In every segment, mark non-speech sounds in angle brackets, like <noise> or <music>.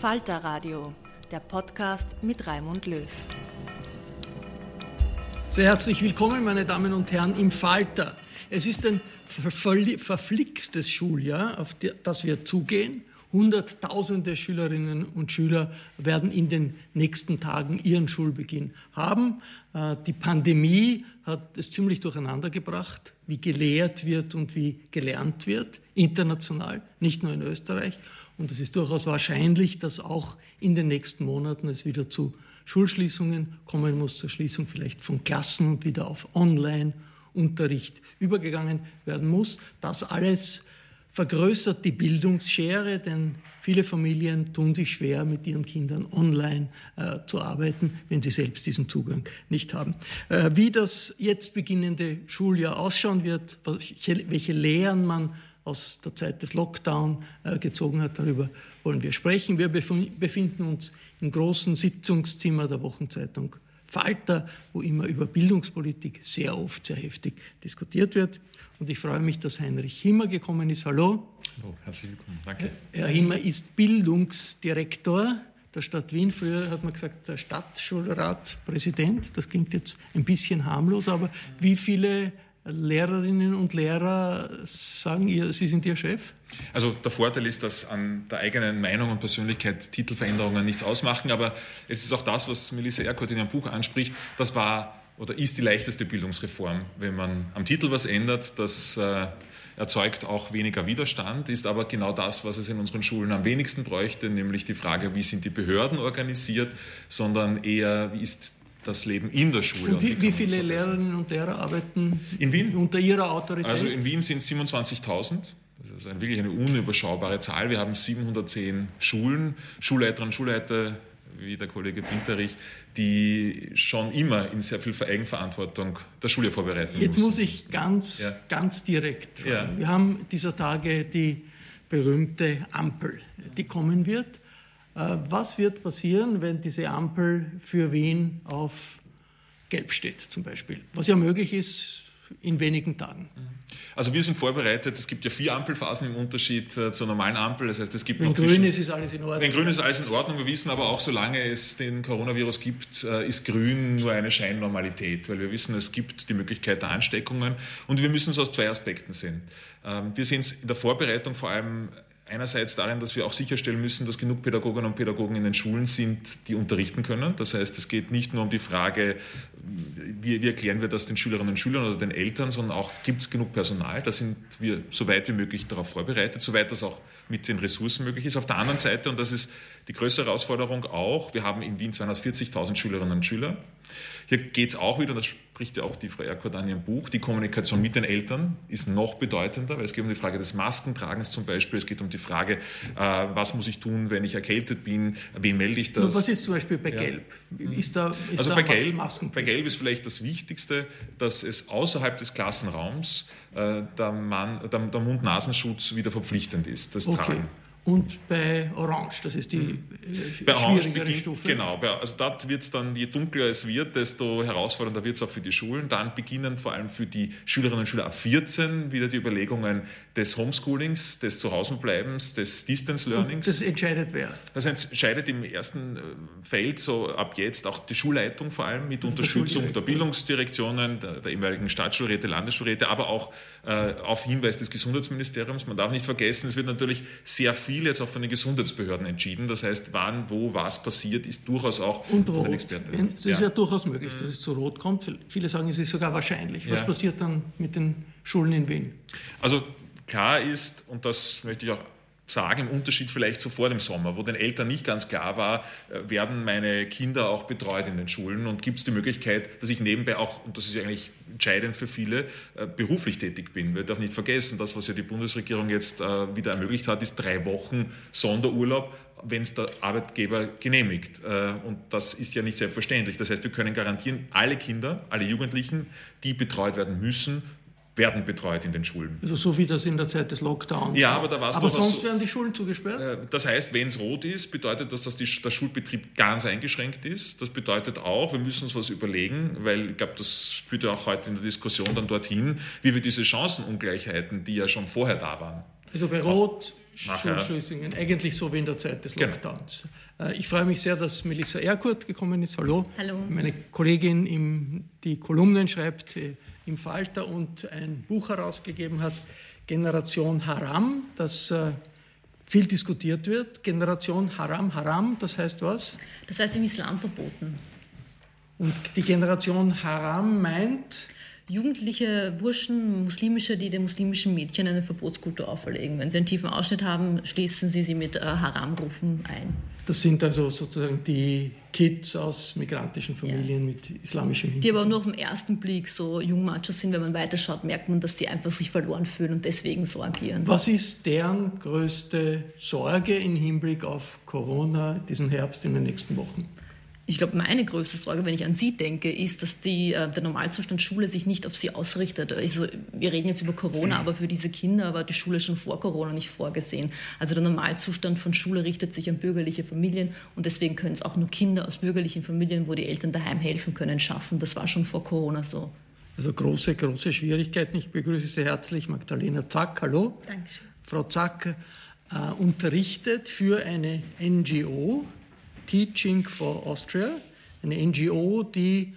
Falter Radio, der Podcast mit Raimund Löw. Sehr herzlich willkommen, meine Damen und Herren, im Falter. Es ist ein verflixtes Schuljahr, auf das wir zugehen. Hunderttausende Schülerinnen und Schüler werden in den nächsten Tagen ihren Schulbeginn haben. Äh, die Pandemie hat es ziemlich durcheinander gebracht, wie gelehrt wird und wie gelernt wird, international, nicht nur in Österreich. Und es ist durchaus wahrscheinlich, dass auch in den nächsten Monaten es wieder zu Schulschließungen kommen muss, zur Schließung vielleicht von Klassen und wieder auf Online-Unterricht übergegangen werden muss. Das alles vergrößert die Bildungsschere, denn viele Familien tun sich schwer, mit ihren Kindern online äh, zu arbeiten, wenn sie selbst diesen Zugang nicht haben. Äh, wie das jetzt beginnende Schuljahr ausschauen wird, welche, welche Lehren man aus der Zeit des Lockdown äh, gezogen hat. Darüber wollen wir sprechen. Wir befinden uns im großen Sitzungszimmer der Wochenzeitung Falter, wo immer über Bildungspolitik sehr oft sehr heftig diskutiert wird. Und ich freue mich, dass Heinrich Himmer gekommen ist. Hallo. Hallo, herzlich willkommen. Danke. Herr Himmer ist Bildungsdirektor der Stadt Wien. Früher hat man gesagt, der Stadtschulratpräsident. Das klingt jetzt ein bisschen harmlos, aber wie viele Lehrerinnen und Lehrer sagen ihr, Sie sind Ihr Chef? Also der Vorteil ist, dass an der eigenen Meinung und Persönlichkeit Titelveränderungen nichts ausmachen, aber es ist auch das, was Melissa Erkurt in ihrem Buch anspricht, das war oder ist die leichteste Bildungsreform. Wenn man am Titel was ändert, das äh, erzeugt auch weniger Widerstand, ist aber genau das, was es in unseren Schulen am wenigsten bräuchte, nämlich die Frage, wie sind die Behörden organisiert, sondern eher, wie ist das Leben in der Schule. Und wie, wie viele Lehrerinnen und Lehrer arbeiten in Wien? unter Ihrer Autorität? Also in Wien sind es 27.000. Das ist eine, wirklich eine unüberschaubare Zahl. Wir haben 710 Schulen, Schulleiterinnen und Schulleiter, wie der Kollege Pinterich, die schon immer in sehr viel Eigenverantwortung der Schule vorbereiten Jetzt müssen. muss ich ganz, ja. ganz direkt fragen. Ja. Wir haben dieser Tage die berühmte Ampel, die kommen wird. Äh, was wird passieren, wenn diese Ampel für Wien auf Gelb steht zum Beispiel? Was ja möglich ist in wenigen Tagen. Also wir sind vorbereitet. Es gibt ja vier Ampelphasen im Unterschied äh, zur normalen Ampel. Das heißt, es gibt wenn grün ist, ist alles in Ordnung. Wenn grün ist alles in Ordnung. Wir wissen aber auch, solange es den Coronavirus gibt, äh, ist grün nur eine Scheinnormalität, weil wir wissen, es gibt die Möglichkeit der Ansteckungen und wir müssen es aus zwei Aspekten sehen. Ähm, wir sehen es in der Vorbereitung vor allem einerseits darin, dass wir auch sicherstellen müssen, dass genug Pädagoginnen und Pädagogen in den Schulen sind, die unterrichten können. Das heißt, es geht nicht nur um die Frage, wie, wie erklären wir das den Schülerinnen und Schülern oder den Eltern, sondern auch, gibt es genug Personal? Da sind wir so weit wie möglich darauf vorbereitet, soweit das auch mit den Ressourcen möglich ist. Auf der anderen Seite, und das ist die größte Herausforderung auch, wir haben in Wien 240.000 Schülerinnen und Schüler. Hier geht es auch wieder, das spricht ja auch die Frau Erkurt an ihrem Buch, die Kommunikation mit den Eltern ist noch bedeutender, weil es geht um die Frage des Maskentragens zum Beispiel, es geht um die Frage, äh, was muss ich tun, wenn ich erkältet bin, wen melde ich das? Nur was ist zum Beispiel bei Gelb? Ist da, ist also da bei, Gelb, bei Gelb ist vielleicht das Wichtigste, dass es außerhalb des Klassenraums äh, der, der, der Mund-Nasenschutz wieder verpflichtend ist, das okay. Tragen und bei Orange, das ist die mhm. bei schwierigere beginnt, Stufe. Genau, also dort wird es dann, je dunkler es wird, desto herausfordernder wird es auch für die Schulen. Dann beginnen vor allem für die Schülerinnen und Schüler ab 14 wieder die Überlegungen des Homeschoolings, des Zuhausenbleibens, des Distance Learnings. Und das entscheidet wer? Das entscheidet im ersten äh, Feld so ab jetzt auch die Schulleitung vor allem mit Unterstützung der Bildungsdirektionen, der, der ehemaligen Staatsschulräte, Landesschulräte, aber auch äh, auf Hinweis des Gesundheitsministeriums. Man darf nicht vergessen, es wird natürlich sehr viel viel jetzt auch von den Gesundheitsbehörden entschieden. Das heißt, wann, wo, was passiert, ist durchaus auch und rot. Experte. Das ist ja. ja durchaus möglich, dass es zu rot kommt. Viele sagen, es ist sogar wahrscheinlich. Was ja. passiert dann mit den Schulen in Wien? Also klar ist, und das möchte ich auch sagen, im Unterschied vielleicht zu vor dem Sommer, wo den Eltern nicht ganz klar war, äh, werden meine Kinder auch betreut in den Schulen und gibt es die Möglichkeit, dass ich nebenbei auch, und das ist ja eigentlich entscheidend für viele, äh, beruflich tätig bin. Wir dürfen nicht vergessen, das, was ja die Bundesregierung jetzt äh, wieder ermöglicht hat, ist drei Wochen Sonderurlaub, wenn es der Arbeitgeber genehmigt. Und das ist ja nicht selbstverständlich. Das heißt, wir können garantieren, alle Kinder, alle Jugendlichen, die betreut werden müssen, werden betreut in den Schulen. Also so wie das in der Zeit des Lockdowns. Ja, aber da war es Aber sonst so, werden die Schulen zugesperrt? Äh, das heißt, wenn es rot ist, bedeutet das, dass die, der Schulbetrieb ganz eingeschränkt ist. Das bedeutet auch, wir müssen uns was überlegen, weil ich glaube, das führt ja auch heute in der Diskussion dann dorthin, wie wir diese Chancenungleichheiten, die ja schon vorher da waren. Also bei Rot Schulschließungen, eigentlich so wie in der Zeit des genau. Lockdowns. Genau. Ich freue mich sehr, dass Melissa Erkurt gekommen ist. Hallo. Hallo. Meine Kollegin, im, die Kolumnen schreibt äh, im Falter und ein Buch herausgegeben hat, Generation Haram, das äh, viel diskutiert wird. Generation Haram, Haram, das heißt was? Das heißt im Islam verboten. Und die Generation Haram meint? jugendliche Burschen, muslimische, die den muslimischen Mädchen eine Verbotskultur auferlegen. Wenn sie einen tiefen Ausschnitt haben, schließen sie sie mit äh, Haramrufen ein. Das sind also sozusagen die Kids aus migrantischen Familien ja. mit islamischem Hintergrund. Die aber nur auf den ersten Blick so Jungmatschers sind. Wenn man weiterschaut, merkt man, dass sie einfach sich verloren fühlen und deswegen so agieren. Was ist deren größte Sorge im Hinblick auf Corona diesen Herbst in den nächsten Wochen? Ich glaube, meine größte Sorge, wenn ich an Sie denke, ist, dass die, äh, der Normalzustand Schule sich nicht auf Sie ausrichtet. Also, wir reden jetzt über Corona, aber für diese Kinder war die Schule schon vor Corona nicht vorgesehen. Also der Normalzustand von Schule richtet sich an bürgerliche Familien und deswegen können es auch nur Kinder aus bürgerlichen Familien, wo die Eltern daheim helfen können, schaffen. Das war schon vor Corona so. Also große, große Schwierigkeiten. Ich begrüße Sie herzlich, Magdalena Zack. Hallo. Dankeschön. Frau Zack äh, unterrichtet für eine NGO, Teaching for Austria, eine NGO, die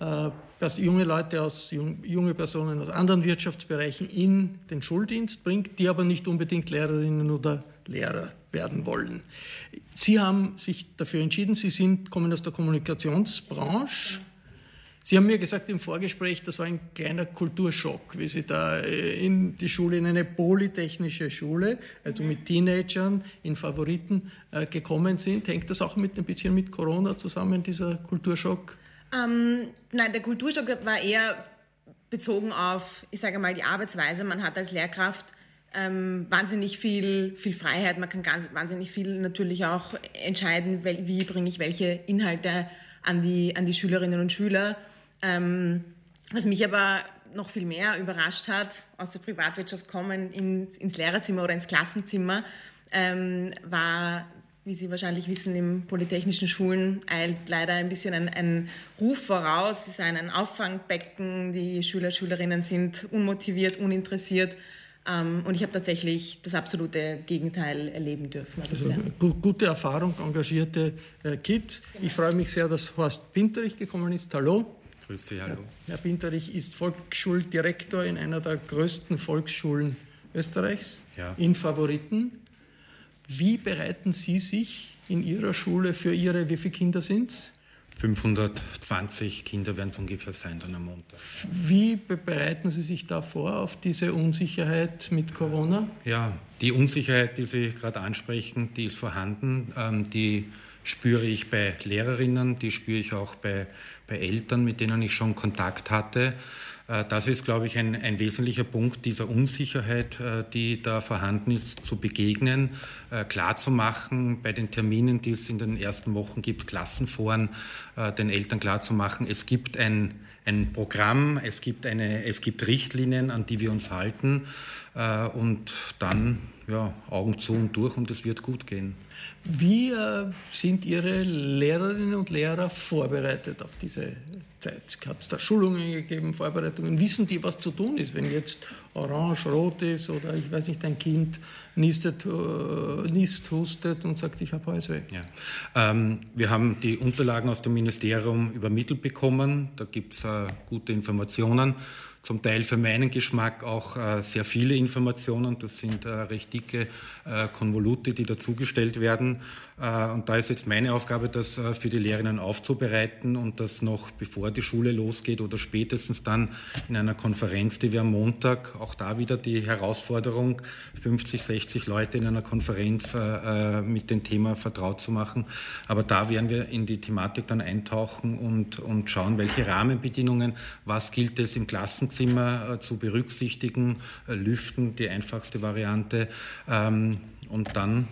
äh, junge Leute aus junge Personen aus anderen Wirtschaftsbereichen in den Schuldienst bringt, die aber nicht unbedingt Lehrerinnen oder Lehrer werden wollen. Sie haben sich dafür entschieden, Sie sind, kommen aus der Kommunikationsbranche. Sie haben mir gesagt im Vorgespräch, das war ein kleiner Kulturschock, wie Sie da äh, in die Schule, in eine polytechnische Schule, also mit Teenagern in Favoriten äh, gekommen sind. Hängt das auch mit ein bisschen mit Corona zusammen, dieser Kulturschock? Ähm, nein, der Kulturschock war eher bezogen auf, ich sage mal, die Arbeitsweise. Man hat als Lehrkraft ähm, wahnsinnig viel, viel Freiheit. Man kann ganz, wahnsinnig viel natürlich auch entscheiden, wie bringe ich welche Inhalte an die, an die Schülerinnen und Schüler. Ähm, was mich aber noch viel mehr überrascht hat, aus der Privatwirtschaft kommen in, ins Lehrerzimmer oder ins Klassenzimmer, ähm, war, wie Sie wahrscheinlich wissen, im polytechnischen Schulen eilt leider ein bisschen ein, ein Ruf voraus. Sie seien ein Auffangbecken, die Schüler, Schülerinnen sind unmotiviert, uninteressiert. Ähm, und ich habe tatsächlich das absolute Gegenteil erleben dürfen. Also, also gute Erfahrung, engagierte äh, Kids. Ich freue mich sehr, dass Horst Pinterich gekommen ist. Hallo. Grüß Sie, hallo. Herr Pinterich ist Volksschuldirektor in einer der größten Volksschulen Österreichs, ja. in Favoriten. Wie bereiten Sie sich in Ihrer Schule für Ihre, wie viele Kinder sind es? 520 Kinder werden es ungefähr sein dann am Montag. Wie bereiten Sie sich da vor auf diese Unsicherheit mit Corona? Ja, die Unsicherheit, die Sie gerade ansprechen, die ist vorhanden. Ähm, die spüre ich bei Lehrerinnen, die spüre ich auch bei, bei Eltern, mit denen ich schon Kontakt hatte. Äh, das ist, glaube ich, ein, ein wesentlicher Punkt dieser Unsicherheit, äh, die da vorhanden ist, zu begegnen, äh, klarzumachen, bei den Terminen, die es in den ersten Wochen gibt, Klassenforen, den Eltern klarzumachen, es gibt ein, ein Programm, es gibt, eine, es gibt Richtlinien, an die wir uns halten und dann ja, Augen zu und durch und es wird gut gehen. Wie äh, sind Ihre Lehrerinnen und Lehrer vorbereitet auf diese Zeit? Hat es da Schulungen gegeben, Vorbereitungen? Wissen die, was zu tun ist, wenn jetzt orange, rot ist oder ich weiß nicht, ein Kind nistet, äh, nisst, hustet und sagt, ich habe Halsweh? Ja. Ähm, wir haben die Unterlagen aus dem Ministerium übermittelt bekommen. Da gibt es äh, gute Informationen. zum Teil für meinen Geschmack auch äh, sehr viele Informationen. Das sind äh, recht dicke äh, Konvolute, die dazugestellt werden. Äh, und da ist jetzt meine Aufgabe, das äh, für die Lehrerinnen aufzubereiten und das noch bevor die Schule losgeht oder spätestens dann in einer Konferenz, die wir am Montag, auch da wieder die Herausforderung, 50, 60 Leute in einer Konferenz äh, mit dem Thema vertraut zu machen. Aber da werden wir in die Thematik dann eintauchen und, und schauen, welche Rahmenbedingungen, was gilt es im Klassenzimmer zu berücksichtigen, lüften, die einfachste Variante. Ähm, und dann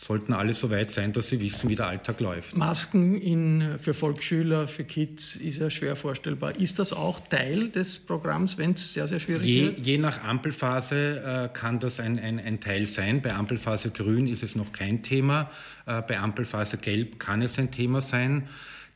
sollten alle so weit sein, dass sie wissen, wie der Alltag läuft. Masken in, für Volksschüler, für Kids ist ja schwer vorstellbar. Ist das auch Teil des Programms, wenn es sehr, sehr schwierig je, wird? Je nach Ampelphase äh, kann das ein, ein, ein, Teil sein. Bei Ampelphase Grün ist es noch kein Thema. Äh, bei Ampelphase Gelb kann es ein Thema sein.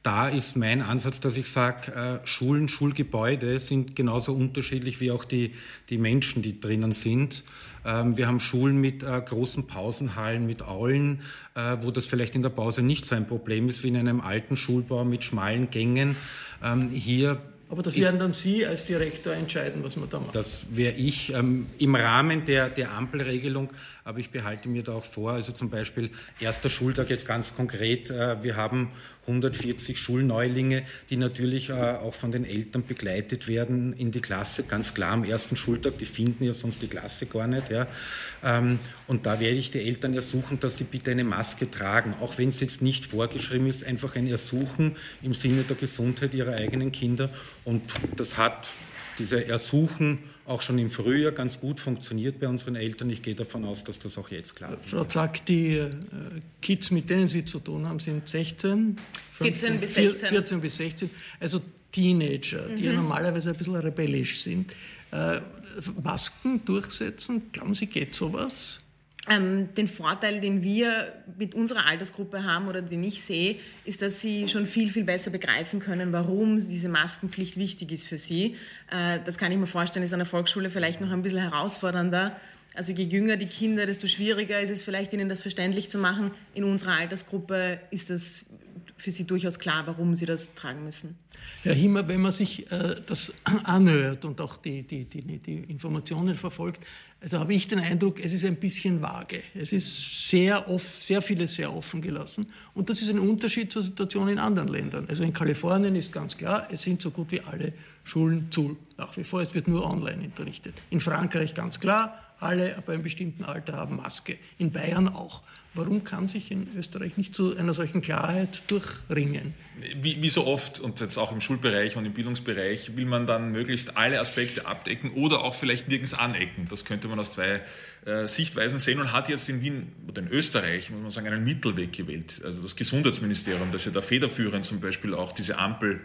Da ist mein Ansatz, dass ich sage, äh, Schulen, Schulgebäude sind genauso unterschiedlich wie auch die, die Menschen, die drinnen sind. Ähm, wir haben Schulen mit äh, großen Pausenhallen, mit Aulen, äh, wo das vielleicht in der Pause nicht so ein Problem ist wie in einem alten Schulbau mit schmalen Gängen. Ähm, hier aber das werden dann Sie als Direktor entscheiden, was man da macht. Das wäre ich ähm, im Rahmen der, der Ampelregelung, aber ich behalte mir da auch vor, also zum Beispiel erster Schultag jetzt ganz konkret, äh, wir haben 140 Schulneulinge, die natürlich äh, auch von den Eltern begleitet werden in die Klasse, ganz klar am ersten Schultag, die finden ja sonst die Klasse gar nicht. Ja. Ähm, und da werde ich die Eltern ersuchen, dass sie bitte eine Maske tragen, auch wenn es jetzt nicht vorgeschrieben ist, einfach ein Ersuchen im Sinne der Gesundheit ihrer eigenen Kinder. Und das hat diese Ersuchen auch schon im Frühjahr ganz gut funktioniert bei unseren Eltern. Ich gehe davon aus, dass das auch jetzt klappt. Frau Zack, die äh, Kids, mit denen Sie zu tun haben, sind 16, 15, 14 bis 16. 14 bis 16, also Teenager, mhm. die ja normalerweise ein bisschen rebellisch sind. Äh, Masken durchsetzen, glauben Sie, geht sowas? Ähm, den Vorteil, den wir mit unserer Altersgruppe haben oder den ich sehe, ist, dass sie schon viel, viel besser begreifen können, warum diese Maskenpflicht wichtig ist für sie. Äh, das kann ich mir vorstellen, ist an der Volksschule vielleicht noch ein bisschen herausfordernder. Also je jünger die Kinder, desto schwieriger ist es vielleicht, ihnen das verständlich zu machen. In unserer Altersgruppe ist das für sie durchaus klar, warum sie das tragen müssen. Herr Himmer, wenn man sich äh, das <clears throat> anhört und auch die, die, die, die Informationen verfolgt, also habe ich den Eindruck, es ist ein bisschen vage. Es ist sehr, oft, sehr vieles sehr offen gelassen. Und das ist ein Unterschied zur Situation in anderen Ländern. Also in Kalifornien ist ganz klar, es sind so gut wie alle Schulen zu. Nach wie vor, es wird nur online unterrichtet. In Frankreich ganz klar, alle ab einem bestimmten Alter haben Maske. In Bayern auch. Warum kann sich in Österreich nicht zu einer solchen Klarheit durchringen? Wie, wie, so oft und jetzt auch im Schulbereich und im Bildungsbereich will man dann möglichst alle Aspekte abdecken oder auch vielleicht nirgends anecken. Das könnte man aus zwei äh, Sichtweisen sehen und hat jetzt in Wien oder in Österreich, muss man sagen, einen Mittelweg gewählt. Also das Gesundheitsministerium, das ja da federführend zum Beispiel auch diese Ampel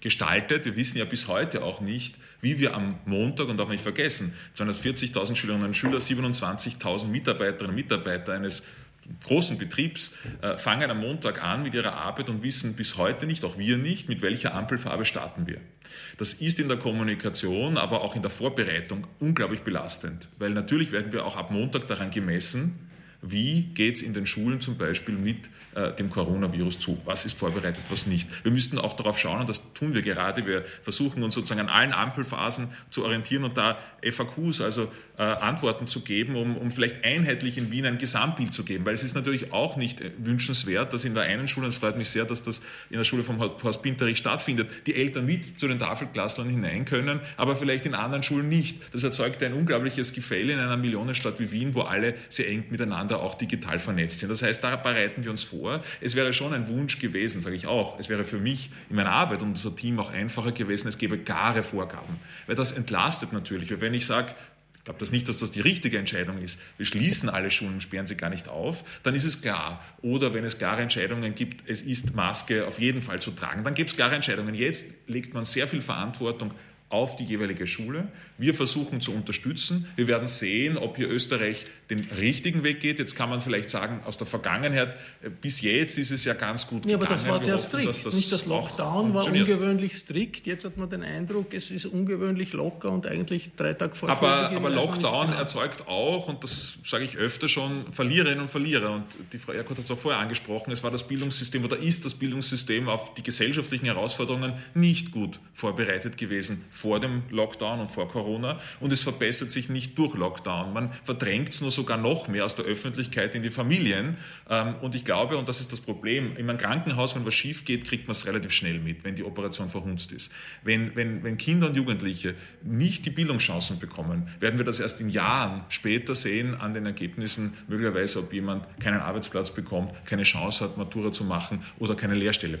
gestaltet. Wir wissen ja bis heute auch nicht, wie wir am Montag, und man nicht vergessen, 240.000 Schülerinnen und Schüler, 27.000 Mitarbeiterinnen und Mitarbeiter eines großen Betriebs äh, fangen am Montag an mit ihrer Arbeit und wissen bis heute nicht, auch wir nicht, mit welcher Ampelfarbe starten wir. Das ist in der Kommunikation, aber auch in der Vorbereitung unglaublich belastend, weil natürlich werden wir auch ab Montag daran gemessen, wie geht es in den Schulen zum Beispiel mit äh, dem Coronavirus zu? Was ist vorbereitet, was nicht? Wir müssten auch darauf schauen, und das tun wir gerade. Wir versuchen uns sozusagen an allen Ampelphasen zu orientieren und da FAQs, also äh, Antworten zu geben, um, um vielleicht einheitlich in Wien ein Gesamtbild zu geben. Weil es ist natürlich auch nicht äh, wünschenswert, dass in der einen Schule, und es freut mich sehr, dass das in der Schule vom Horst Pinterich stattfindet, die Eltern mit zu den Tafelklasslern hinein können, aber vielleicht in anderen Schulen nicht. Das erzeugt ein unglaubliches Gefälle in einer Millionenstadt wie Wien, wo alle sehr eng miteinander auch digital vernetzt sind. Das heißt, da bereiten wir uns vor. Es wäre schon ein Wunsch gewesen, sage ich auch. Es wäre für mich in meiner Arbeit und unser Team auch einfacher gewesen, es gäbe klare Vorgaben. Weil das entlastet natürlich. Weil wenn ich sage, ich glaube das nicht, dass das die richtige Entscheidung ist. Wir schließen alle Schulen, sperren sie gar nicht auf, dann ist es klar. Oder wenn es klare Entscheidungen gibt, es ist Maske auf jeden Fall zu tragen, dann gibt es klare Entscheidungen. Jetzt legt man sehr viel Verantwortung auf die jeweilige Schule. Wir versuchen zu unterstützen. Wir werden sehen, ob hier Österreich den richtigen Weg geht. Jetzt kann man vielleicht sagen, aus der Vergangenheit, äh, bis jetzt ist es ja ganz gut ja, gegangen. aber das war sehr strikt. Das Nicht das Lockdown war ungewöhnlich strikt. Jetzt hat man den Eindruck, es ist ungewöhnlich locker und eigentlich drei Tage vor Aber, aber Lockdown erzeugt auch, und das sage ich öfter schon, Verliererinnen und Verlierer. Und die Frau Erkurt hat es auch vorher angesprochen, es war das Bildungssystem oder ist das Bildungssystem auf die gesellschaftlichen Herausforderungen nicht gut vorbereitet gewesen vor dem Lockdown und vor Corona und es verbessert sich nicht durch Lockdown. Man verdrängt es nur sogar noch mehr aus der Öffentlichkeit in die Familien ähm, und ich glaube, und das ist das Problem, in einem Krankenhaus, wenn was schief geht, kriegt man es relativ schnell mit, wenn die Operation verhunzt ist. Wenn, wenn, wenn Kinder und Jugendliche nicht die Bildungschancen bekommen, werden wir das erst in Jahren später sehen an den Ergebnissen, möglicherweise, ob jemand keinen Arbeitsplatz bekommt, keine Chance hat, Matura zu machen oder keine Lehrstelle.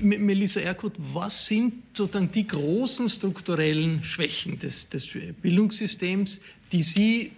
Melissa Erkut, was sind sozusagen die großen strukturellen Schwächen des, des Bildungssystems, die Sie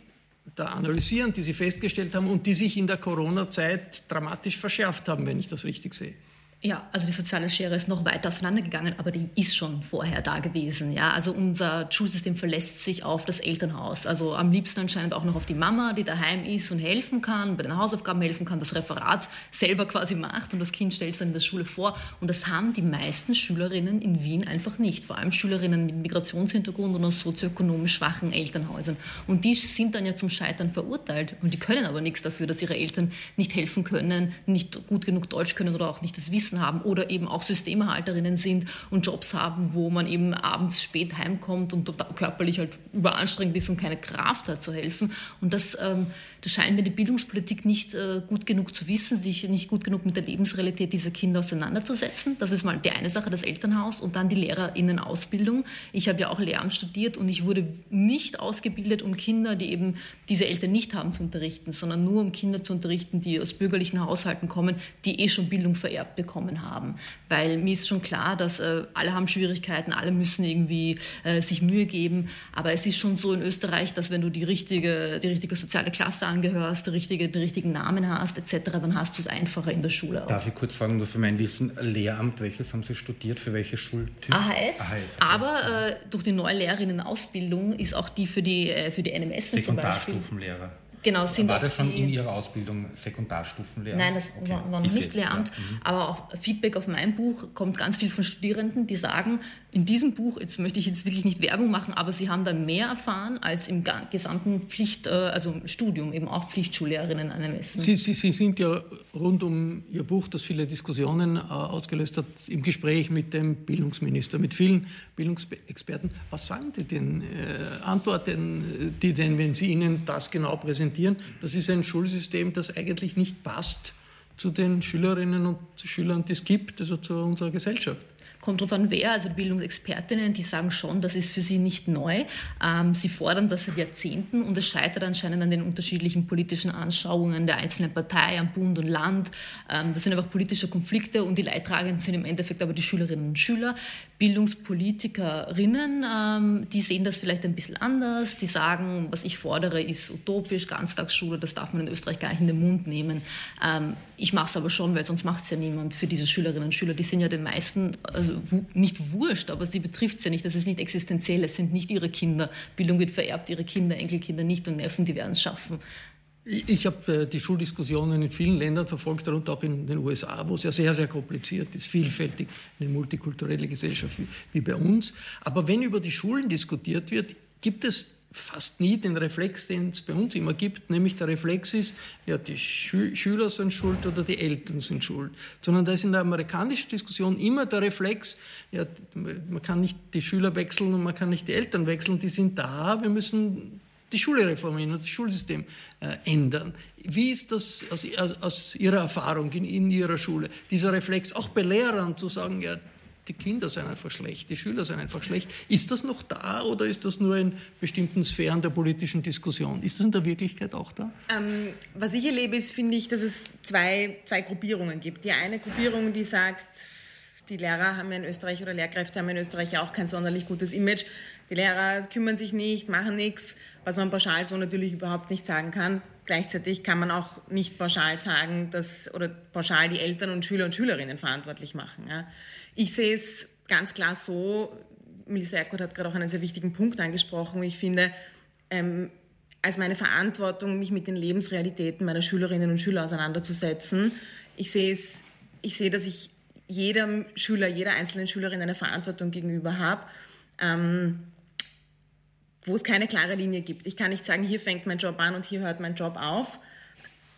da analysieren, die Sie festgestellt haben und die sich in der Corona-Zeit dramatisch verschärft haben, wenn ich das richtig sehe? Ja, also die soziale Schere ist noch weiter auseinandergegangen, aber die ist schon vorher da gewesen. Ja, also unser Schulsystem verlässt sich auf das Elternhaus. Also am liebsten anscheinend auch noch auf die Mama, die daheim ist und helfen kann, bei den Hausaufgaben helfen kann, das Referat selber quasi macht und das Kind stellt es dann in der Schule vor. Und das haben die meisten Schülerinnen in Wien einfach nicht. Vor allem Schülerinnen mit Migrationshintergrund und aus sozioökonomisch schwachen Elternhäusern. Und die sind dann ja zum Scheitern verurteilt. Und die können aber nichts dafür, dass ihre Eltern nicht helfen können, nicht gut genug Deutsch können oder auch nicht das Wissen Wissen haben oder eben auch Systemhalterinnen sind und Jobs haben, wo man eben abends spät heimkommt und körperlich halt überanstrengend ist und keine Kraft hat zu helfen. Und das, ähm, das scheint mir die Bildungspolitik nicht äh, gut genug zu wissen, sich nicht gut genug mit der Lebensrealität dieser Kinder auseinanderzusetzen. Das ist mal die eine Sache, das Elternhaus und dann die Lehrerinnenausbildung. Ich habe ja auch Lehramt studiert und ich wurde nicht ausgebildet, um Kinder, die eben diese Eltern nicht haben, zu unterrichten, sondern nur um Kinder zu unterrichten, die aus bürgerlichen Haushalten kommen, die eh schon Bildung vererbt bekommen bekommen haben. Weil mir ist schon klar, dass äh, alle haben Schwierigkeiten, alle müssen irgendwie äh, sich Mühe geben. Aber es ist schon so in Österreich, dass wenn du die richtige, die richtige soziale Klasse angehörst, die richtige, den richtigen Namen hast, etc., dann hast du es einfacher in der Schule. Auch. Darf ich kurz fragen, nur für mein Wissen, Lehramt, welches haben Sie studiert, für welche Schultyp? AHS. AHS okay. Aber äh, durch die neue Lehrerinnenausbildung ist auch die für die, äh, für die NMS zum Beispiel. Sekundarstufenlehrer. Genau, sind war das schon in Ihrer Ausbildung Sekundarstufenlehramt? Nein, das okay. war, war, noch nicht Lehramt. Ja. Mhm. Aber auch Feedback auf mein Buch kommt ganz viel von Studierenden, die sagen, in diesem Buch, jetzt möchte ich jetzt wirklich nicht Werbung machen, aber sie haben da mehr erfahren als im gesamten Pflicht, äh, also Studium, eben auch Pflichtschullehrerinnen an Messen. Sie, Sie, Sie sind ja rund um Ihr Buch, das viele Diskussionen äh, ausgelöst hat, im Gespräch mit dem Bildungsminister, mit vielen Bildungsexperten. Was sagen die denn, äh, antworten die denn, wenn Sie ihnen das genau präsentieren? Das ist ein Schulsystem, das eigentlich nicht passt zu den Schülerinnen und Schülern, die es gibt, also zu unserer Gesellschaft. Kommt darauf an, wer, also Bildungsexpertinnen, die sagen schon, das ist für sie nicht neu. Ähm, sie fordern das seit Jahrzehnten und es scheitert anscheinend an den unterschiedlichen politischen Anschauungen der einzelnen Partei, am Bund und Land. Ähm, das sind einfach politische Konflikte und die Leidtragenden sind im Endeffekt aber die Schülerinnen und Schüler. Bildungspolitikerinnen, ähm, die sehen das vielleicht ein bisschen anders. Die sagen, was ich fordere, ist utopisch, Ganztagsschule, das darf man in Österreich gar nicht in den Mund nehmen. Ähm, ich mache es aber schon, weil sonst macht es ja niemand für diese Schülerinnen und Schüler. Die sind ja den meisten also nicht wurscht, aber sie betrifft es ja nicht. Das ist nicht existenziell, es sind nicht ihre Kinder. Bildung wird vererbt, ihre Kinder, Enkelkinder nicht und Neffen, die werden es schaffen. Ich habe äh, die Schuldiskussionen in vielen Ländern verfolgt, darunter auch in den USA, wo es ja sehr, sehr kompliziert ist, vielfältig, eine multikulturelle Gesellschaft wie bei uns. Aber wenn über die Schulen diskutiert wird, gibt es fast nie den Reflex, den es bei uns immer gibt, nämlich der Reflex ist, ja, die Schü Schüler sind schuld oder die Eltern sind schuld. Sondern da ist in der amerikanischen Diskussion immer der Reflex, ja, man kann nicht die Schüler wechseln und man kann nicht die Eltern wechseln, die sind da, wir müssen die Schule reformieren und das Schulsystem äh, ändern. Wie ist das aus, aus Ihrer Erfahrung in, in, Ihrer Schule, dieser Reflex, auch bei Lehrern zu sagen, ja, die Kinder sind einfach schlecht, die Schüler sind einfach schlecht. Ist das noch da oder ist das nur in bestimmten Sphären der politischen Diskussion? Ist das in der Wirklichkeit auch da? Ähm, was ich erlebe, ist, finde ich, dass es zwei, zwei Gruppierungen gibt. Die eine Gruppierung, die sagt, die Lehrer haben in Österreich oder Lehrkräfte haben in Österreich auch kein sonderlich gutes Image die Lehrer kümmern sich nicht, machen nichts, was man pauschal so natürlich überhaupt nicht sagen kann. Gleichzeitig kann man auch nicht pauschal sagen, dass oder pauschal die Eltern und Schüler und Schülerinnen verantwortlich machen. Ja. Ich sehe es ganz klar so, Melissa Erkurt hat gerade auch einen sehr wichtigen Punkt angesprochen, ich finde, ähm, als meine Verantwortung, mich mit den Lebensrealitäten meiner Schülerinnen und Schüler auseinanderzusetzen. Ich sehe es, ich sehe, dass ich jedem Schüler, jeder einzelnen Schülerin eine Verantwortung gegenüber habe. Ähm, wo es keine klare Linie gibt. Ich kann nicht sagen, hier fängt mein Job an und hier hört mein Job auf.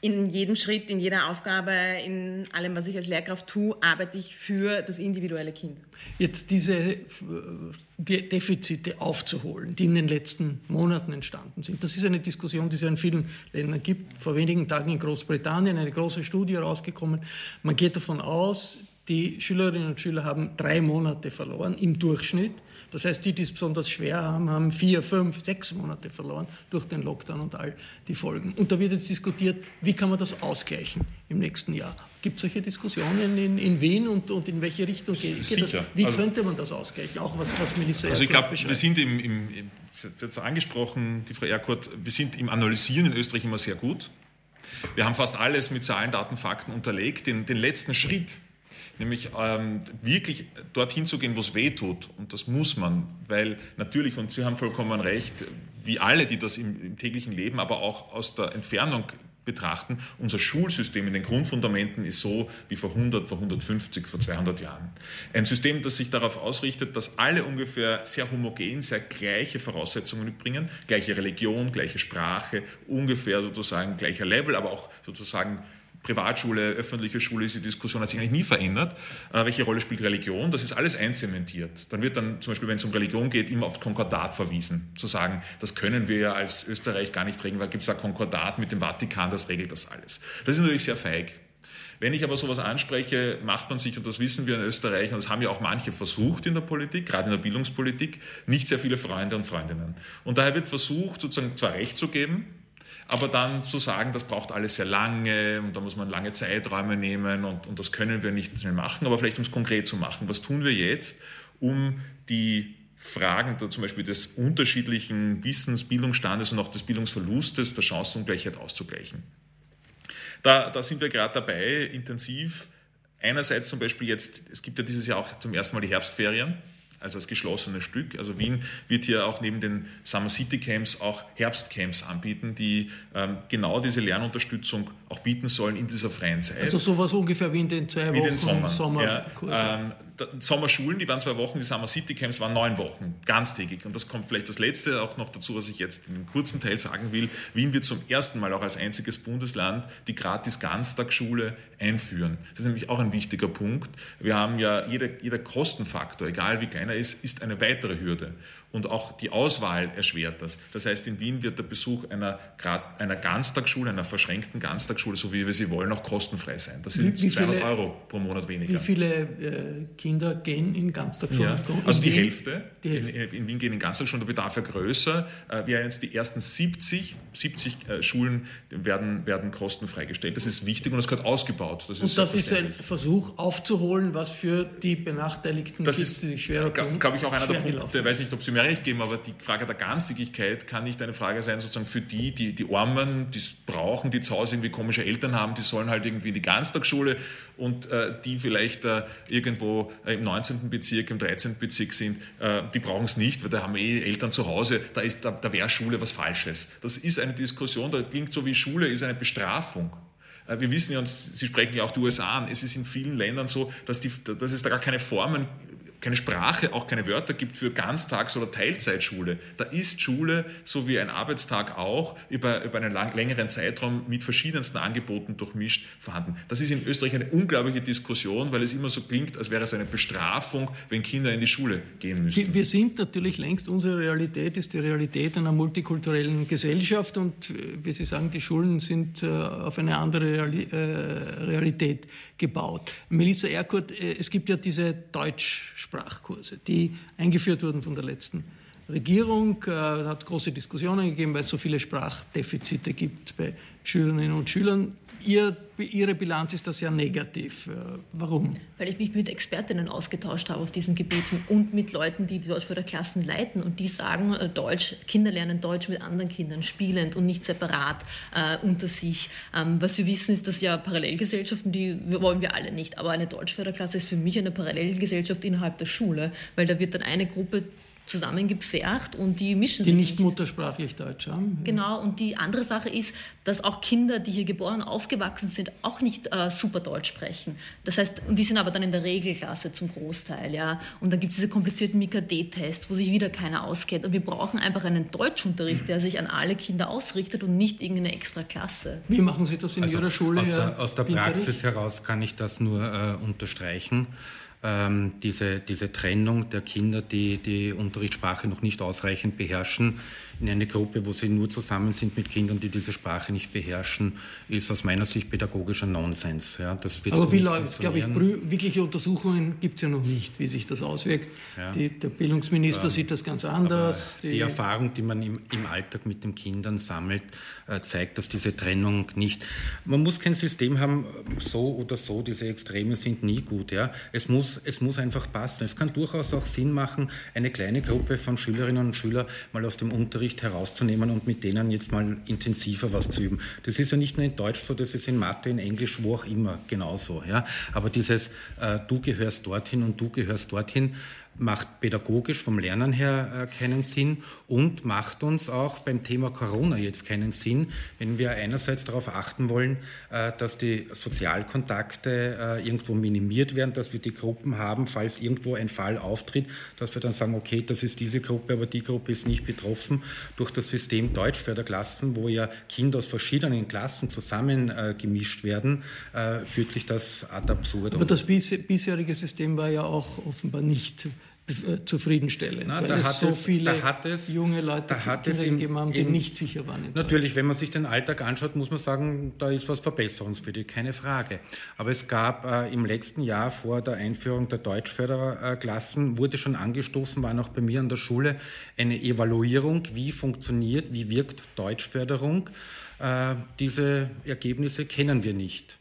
In jedem Schritt, in jeder Aufgabe, in allem, was ich als Lehrkraft tue, arbeite ich für das individuelle Kind. Jetzt diese äh, Defizite aufzuholen, die in den letzten Monaten entstanden sind. Das ist eine Diskussion, die es in vielen Ländern gibt. Vor wenigen Tagen in Großbritannien eine große Studie rausgekommen. Man geht davon aus, die Schülerinnen und Schüler haben drei Monate verloren im Durchschnitt. Das heißt, die, die es besonders schwer haben, haben vier, fünf, sechs Monate verloren durch den Lockdown und all die Folgen. Und da wird jetzt diskutiert, wie kann man das ausgleichen im nächsten Jahr. Gibt es solche Diskussionen in, in Wien und, und, in welche Richtung geht, Sicher. das? Wie also, könnte man das ausgleichen? Auch was, was Melissa Also ich glaube, wir sind im, im, im jetzt angesprochen, die Frau Erkurt, wir sind im Analysieren in Österreich immer sehr gut. Wir haben fast alles mit Zahlen, Daten, Fakten unterlegt. Den, den letzten Schritt, nämlich ähm, wirklich dorthin zu gehen, wo es weh tut. Und das muss man, weil natürlich, und Sie haben vollkommen recht, wie alle, die das im, im täglichen Leben, aber auch aus der Entfernung betrachten, unser Schulsystem in den Grundfundamenten ist so wie vor 100, vor 150, vor 200 Jahren. Ein System, das sich darauf ausrichtet, dass alle ungefähr sehr homogen, sehr gleiche Voraussetzungen mitbringen, gleiche Religion, gleiche Sprache, ungefähr sozusagen gleicher Level, aber auch sozusagen Privatschule, öffentliche Schule, diese Diskussion hat sich eigentlich nie verändert. Äh, welche Rolle spielt Religion? Das ist alles einzementiert. Dann wird dann zum Beispiel, wenn es um Religion geht, immer auf Konkordat verwiesen. Zu sagen, das können wir ja als Österreich gar nicht regeln, weil gibt es ein Konkordat mit dem Vatikan, das regelt das alles. Das ist natürlich sehr feig. Wenn ich aber sowas anspreche, macht man sich, und das wissen wir in Österreich, und das haben ja auch manche versucht in der Politik, gerade in der Bildungspolitik, nicht sehr viele Freunde und Freundinnen. Und daher wird versucht, sozusagen zwar Recht zu geben, aber dann zu sagen, das braucht alles sehr lange und da muss man lange Zeiträume nehmen und, und das können wir nicht schnell machen, aber vielleicht um es konkret zu machen. Was tun wir jetzt, um die Fragen da zum Beispiel des unterschiedlichen Wissens, Bildungsstandes und auch des Bildungsverlustes der Chancenungleichheit auszugleichen? Da, da sind wir gerade dabei, intensiv. Einerseits zum Beispiel jetzt, es gibt ja dieses Jahr auch zum ersten Mal die Herbstferien also als geschlossenes Stück. Also Wien wird hier auch neben den Summer City Camps auch Herbstcamps anbieten, die ähm, genau diese Lernunterstützung auch bieten sollen in dieser freien Zeit. Also sowas ungefähr wie in den zwei wie Wochen den Sommer. Sommer ja, ähm, Sommerschulen, die waren zwei Wochen, die Summer City Camps waren neun Wochen, ganztägig. Und das kommt vielleicht das Letzte auch noch dazu, was ich jetzt in dem kurzen Teil sagen will. Wien wird zum ersten Mal auch als einziges Bundesland die gratis Ganztagsschule einführen. Das ist nämlich auch ein wichtiger Punkt. Wir haben ja jeder, jeder Kostenfaktor, egal wie klein er ist, ist eine weitere Hürde und auch die Auswahl erschwert das. Das heißt, in Wien wird der Besuch einer, einer Ganztagsschule, einer verschränkten Ganztagsschule, so wie wir sie wollen, auch kostenfrei sein. Das sind wie, wie 200 viele, Euro pro Monat weniger. Wie viele äh, Kinder gehen in Ganztagsschulen? Ja, also die Hälfte. die Hälfte. In, in, Wien gehen in Ganztagsschulen, der Bedarf ja größer. Äh, wir haben jetzt die ersten 70, 70 äh, Schulen werden, werden kostenfrei gestellt. Das ist wichtig und das gehört ausgebaut. Das und das ist ein Versuch aufzuholen, was für die Benachteiligten das ist, die sich schwerer tun. Glaube ich auch einer der Punkte, weiß nicht, ob Sie mir recht geben, aber die Frage der Ganztägigkeit kann nicht eine Frage sein, sozusagen für die, die, die Armen, die es brauchen, die zu Hause irgendwie komische Eltern haben, die sollen halt irgendwie in die Ganztagsschule und äh, die vielleicht äh, irgendwo äh, im 19. Bezirk, im 13. Bezirk sind, äh, die brauchen es nicht, weil da haben eh Eltern zu Hause, da, da, da wäre Schule was Falsches. Das ist eine Diskussion, da klingt so wie Schule ist eine Bestrafung. Äh, wir wissen ja, und Sie sprechen ja auch die USA an, es ist in vielen Ländern so, dass, die, dass es da gar keine Formen keine Sprache, auch keine Wörter gibt für Ganztags- oder Teilzeitschule. Da ist Schule, so wie ein Arbeitstag auch, über, über einen lang, längeren Zeitraum mit verschiedensten Angeboten durchmischt vorhanden. Das ist in Österreich eine unglaubliche Diskussion, weil es immer so klingt, als wäre es eine Bestrafung, wenn Kinder in die Schule gehen müssen. Wir sind natürlich längst, unsere Realität ist die Realität einer multikulturellen Gesellschaft und äh, wie Sie sagen, die Schulen sind äh, auf eine andere äh, Realität gebaut. Melissa Erkurt, es gibt ja diese Deutschsprache Sprachkurse, die eingeführt wurden von der letzten Regierung. Äh, hat große Diskussionen gegeben, weil es so viele Sprachdefizite gibt bei Schülerinnen und Schülern. Ihr, Ihre Bilanz ist das ja negativ. Äh, warum? Weil ich mich mit Expertinnen ausgetauscht habe auf diesem Gebiet und mit Leuten, die die Deutschförderklassen leiten und die sagen, äh, Deutsch, Kinder lernen Deutsch mit anderen Kindern spielend und nicht separat äh, unter sich. Ähm, was wir wissen, ist, dass ja Parallelgesellschaften, die wollen wir alle nicht, aber eine Deutschförderklasse ist für mich eine Parallelgesellschaft innerhalb der Schule, weil da wird dann eine Gruppe zusammengepfercht und die mischen die sich. Die nicht, muttersprachlich Deutsch haben. Genau, und die andere Sache ist, dass auch Kinder, die hier geboren und aufgewachsen sind, auch nicht äh, super Deutsch sprechen. Das heißt, und die sind aber dann in der Regelklasse zum Großteil, ja. Und dann gibt es diese komplizierten MIKD-Tests, wo sich wieder keiner auskennt. Und wir brauchen einfach einen Deutschunterricht, der sich an alle Kinder ausrichtet und nicht irgendeine extra Klasse. Wie machen Sie das in also Ihrer Schule? Aus der, aus der Praxis heraus kann ich das nur äh, unterstreichen ähm, diese, diese Trennung der Kinder, die die Unterrichtssprache noch nicht ausreichend beherrschen, in eine Gruppe, wo sie nur zusammen sind mit Kindern, die diese Sprache nicht beherrschen, ist aus meiner Sicht pädagogischer Nonsens. Ja, das wird Aber so wie läuft glaube ich, wirkliche Untersuchungen gibt es ja noch nicht, wie sich das auswirkt. Ja. Die, der Bildungsminister ähm, sieht das ganz anders. Die, die, Erfahrung, die man im, im, Alltag mit den Kindern sammelt, äh, zeigt, dass diese Trennung nicht. Man muss kein System haben, so oder so, diese Extreme sind nie gut. Ja. Es, muss, es muss einfach passen. Es kann durchaus auch Sinn machen, eine kleine Gruppe von Schülerinnen und Schülern mal aus dem Unterricht herauszunehmen und mit denen jetzt mal intensiver was zu üben. Das ist ja nicht nur in Deutsch so, das ist in Mathe, in Englisch, wo auch immer genauso. Ja? Aber dieses äh, Du gehörst dorthin und du gehörst dorthin, macht pädagogisch vom Lernen her äh, keinen Sinn und macht uns auch beim Thema Corona jetzt keinen Sinn, wenn wir einerseits darauf achten wollen, äh, dass die Sozialkontakte äh, irgendwo minimiert werden, dass wir die Gruppen haben, falls irgendwo ein Fall auftritt, dass wir dann sagen, okay, das ist diese Gruppe, aber die Gruppe ist nicht betroffen durch das System Deutschförderklassen, wo ja Kinder aus verschiedenen Klassen zusammengemischt werden, führt sich das ad absurdum. Aber das bisherige System war ja auch offenbar nicht zufriedenstellend. Na, da, hat so es, viele da hat es, junge Leute da hat es im, gegeben haben, die im, nicht sicher waren. Natürlich, wenn man sich den Alltag anschaut, muss man sagen, da ist was verbesserungswürdig, keine Frage. Aber es gab äh, im letzten Jahr vor der Einführung der Deutschförderklassen, wurde schon angestoßen, war noch bei mir an der Schule, eine Evaluierung, wie funktioniert, wie wirkt Deutschförderung. Äh, diese Ergebnisse kennen wir nicht.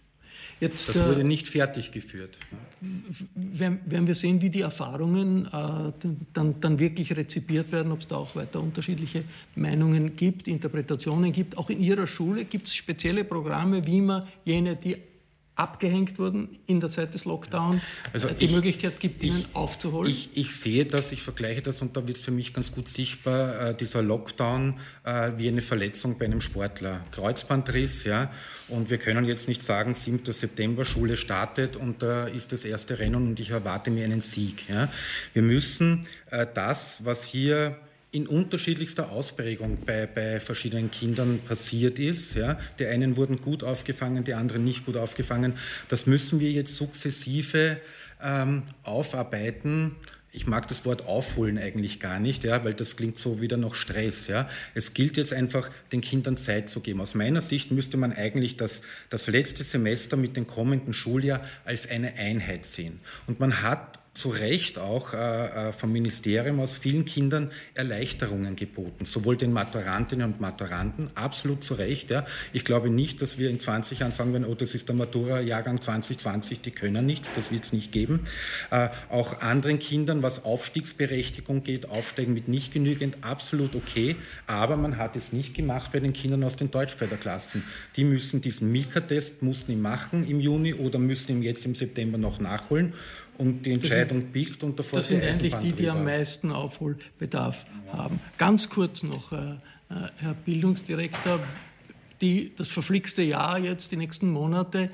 Jetzt, das wurde äh, nicht fertig geführt. Werden wir sehen, wie die Erfahrungen äh, dann, dann wirklich rezipiert werden, ob es da auch weiter unterschiedliche Meinungen gibt, Interpretationen gibt. Auch in Ihrer Schule gibt es spezielle Programme, wie man jene, die abgehängt wurden in der Zeit des Lockdowns, also die ich, Möglichkeit gibt, ihnen ich, aufzuholen? Ich, ich, sehe das, ich vergleiche das und da wird es für mich ganz gut sichtbar, äh, dieser Lockdown äh, wie eine Verletzung bei einem Sportler. Kreuzbandriss, ja, und wir können jetzt nicht sagen, 7. September, Schule startet und da äh, ist das erste Rennen und ich erwarte mir einen Sieg. Ja. Wir müssen äh, das, was hier in unterschiedlichster Ausprägung bei, bei verschiedenen Kindern passiert ist. Ja. Die einen wurden gut aufgefangen, die anderen nicht gut aufgefangen. Das müssen wir jetzt sukzessive ähm, aufarbeiten. Ich mag das Wort aufholen eigentlich gar nicht, ja, weil das klingt so wieder noch Stress. Ja. Es gilt jetzt einfach, den Kindern Zeit zu geben. Aus meiner Sicht müsste man eigentlich das, das letzte Semester mit dem kommenden Schuljahr als eine Einheit sehen. Und man hat zu Recht auch äh, äh, vom Ministerium aus vielen Kindern Erleichterungen geboten, sowohl den Maturantinnen und Maturanten, absolut zu Recht. Ja. Ich glaube nicht, dass wir in 20 Jahren sagen werden, oh, das ist der Matura-Jahrgang 2020, die können nichts, das wird es nicht geben. Äh, auch anderen Kindern, was Aufstiegsberechtigung geht, aufsteigen mit nicht genügend, absolut okay, aber man hat es nicht gemacht bei den Kindern aus den Deutschförderklassen. Die müssen diesen Mika-Test, mussten ihn machen im Juni oder müssen ihn jetzt im September noch nachholen und die Entscheidung sind, biegt und davor Das sind eigentlich die, die am meisten Aufholbedarf haben. Ganz kurz noch, äh, äh, Herr Bildungsdirektor, die, das verflixte Jahr jetzt, die nächsten Monate,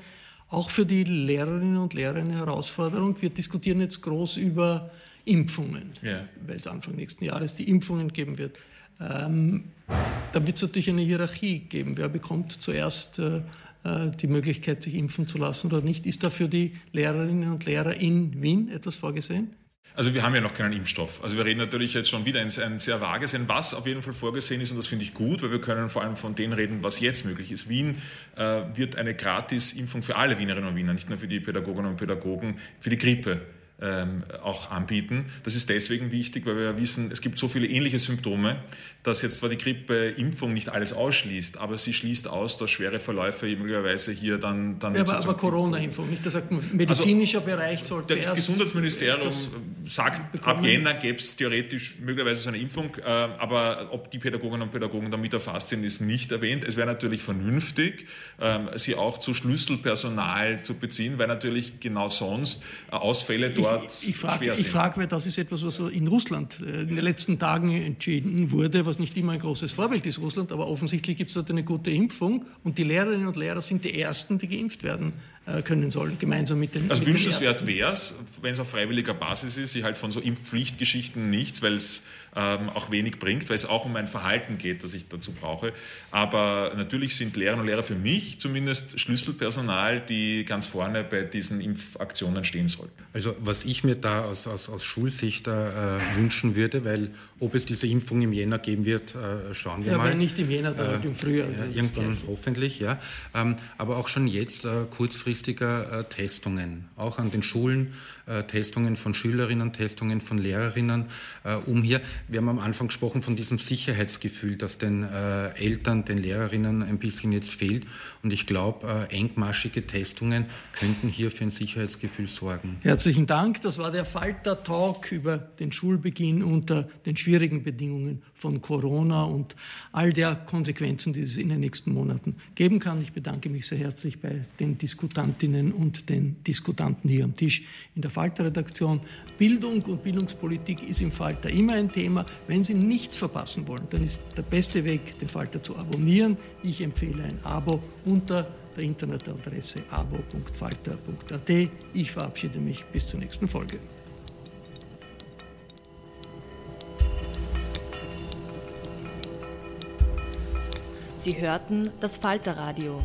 auch für die Lehrerinnen und Lehrer eine Herausforderung. Wir diskutieren jetzt groß über Impfungen, ja. weil es Anfang nächsten Jahres die Impfungen geben wird. Ähm, da wird es natürlich eine Hierarchie geben. Wer bekommt zuerst äh, die Möglichkeit, sich impfen zu lassen oder nicht. Ist da für die Lehrerinnen und Lehrer in Wien etwas vorgesehen? Also wir haben ja noch keinen Impfstoff. Also wir reden natürlich jetzt schon wieder ein, ein sehr vages, ein was auf jeden Fall vorgesehen ist und das finde ich gut, weil wir können vor allem von denen reden, was jetzt möglich ist. Wien äh, wird eine Gratis-Impfung für alle Wienerinnen und Wiener, nicht nur für die Pädagoginnen und Pädagogen, für die Grippe ähm, auch anbieten. Das ist deswegen wichtig, weil wir ja wissen, es gibt so viele ähnliche Symptome, dass jetzt zwar die Grippeimpfung nicht alles ausschließt, aber sie schließt aus, dass schwere Verläufe möglicherweise hier dann... dann ja, aber, aber Corona-Impfung, nicht? Das sagt medizinischer also, Bereich sollte Das Gesundheitsministerium sagt, ab Jänner gäbe es theoretisch möglicherweise so eine Impfung, äh, aber ob die Pädagoginnen und Pädagogen damit erfasst sind, ist nicht erwähnt. Es wäre natürlich vernünftig, ähm, sie auch zu Schlüsselpersonal zu beziehen, weil natürlich genau sonst äh, Ausfälle dort ich, ich frage, schwer sind. Ich frage, weil das ist etwas, was in Russland äh, in den letzten Tagen entschieden wurde, was nicht immer ein großes Vorbild ist, Russland, aber offensichtlich gibt es dort eine gute Impfung und die Lehrerinnen und Lehrer sind die Ersten, die geimpft werden können sollen, gemeinsam mit den Also mit wünschenswert wäre es, wenn es auf freiwilliger Basis ist, ich halt von so Impfpflichtgeschichten nichts, weil es ähm, auch wenig bringt, weil es auch um ein Verhalten geht, das ich dazu brauche. Aber natürlich sind Lehrerinnen und Lehrer für mich zumindest Schlüsselpersonal, die ganz vorne bei diesen Impfaktionen stehen sollten. Also was ich mir da aus, aus, aus Schulsicht äh, wünschen würde, weil ob es diese Impfung im Jänner geben wird, äh, schauen wir ja, mal. Ja, nicht im Jänner, dann äh, im Frühjahr. Also irgendwann hoffentlich, ja. Ähm, aber auch schon jetzt äh, kurzfristiger äh, Testungen, auch an den Schulen, äh, Testungen von Schülerinnen, Testungen von Lehrerinnen, um hier wir haben am Anfang gesprochen von diesem Sicherheitsgefühl, das den äh, Eltern, den Lehrerinnen ein bisschen jetzt fehlt. Und ich glaube, äh, engmaschige Testungen könnten hier für ein Sicherheitsgefühl sorgen. Herzlichen Dank. Das war der Falter Talk über den Schulbeginn unter den schwierigen Bedingungen von Corona und all der Konsequenzen, die es in den nächsten Monaten geben kann. Ich bedanke mich sehr herzlich bei den Diskutantinnen und den Diskutanten hier am Tisch in der Falter-Redaktion. Bildung und Bildungspolitik ist im Falter immer ein Thema. Thema. Wenn Sie nichts verpassen wollen, dann ist der beste Weg, den Falter zu abonnieren. Ich empfehle ein Abo unter der Internetadresse abo.falter.at. Ich verabschiede mich bis zur nächsten Folge. Sie hörten das Falterradio,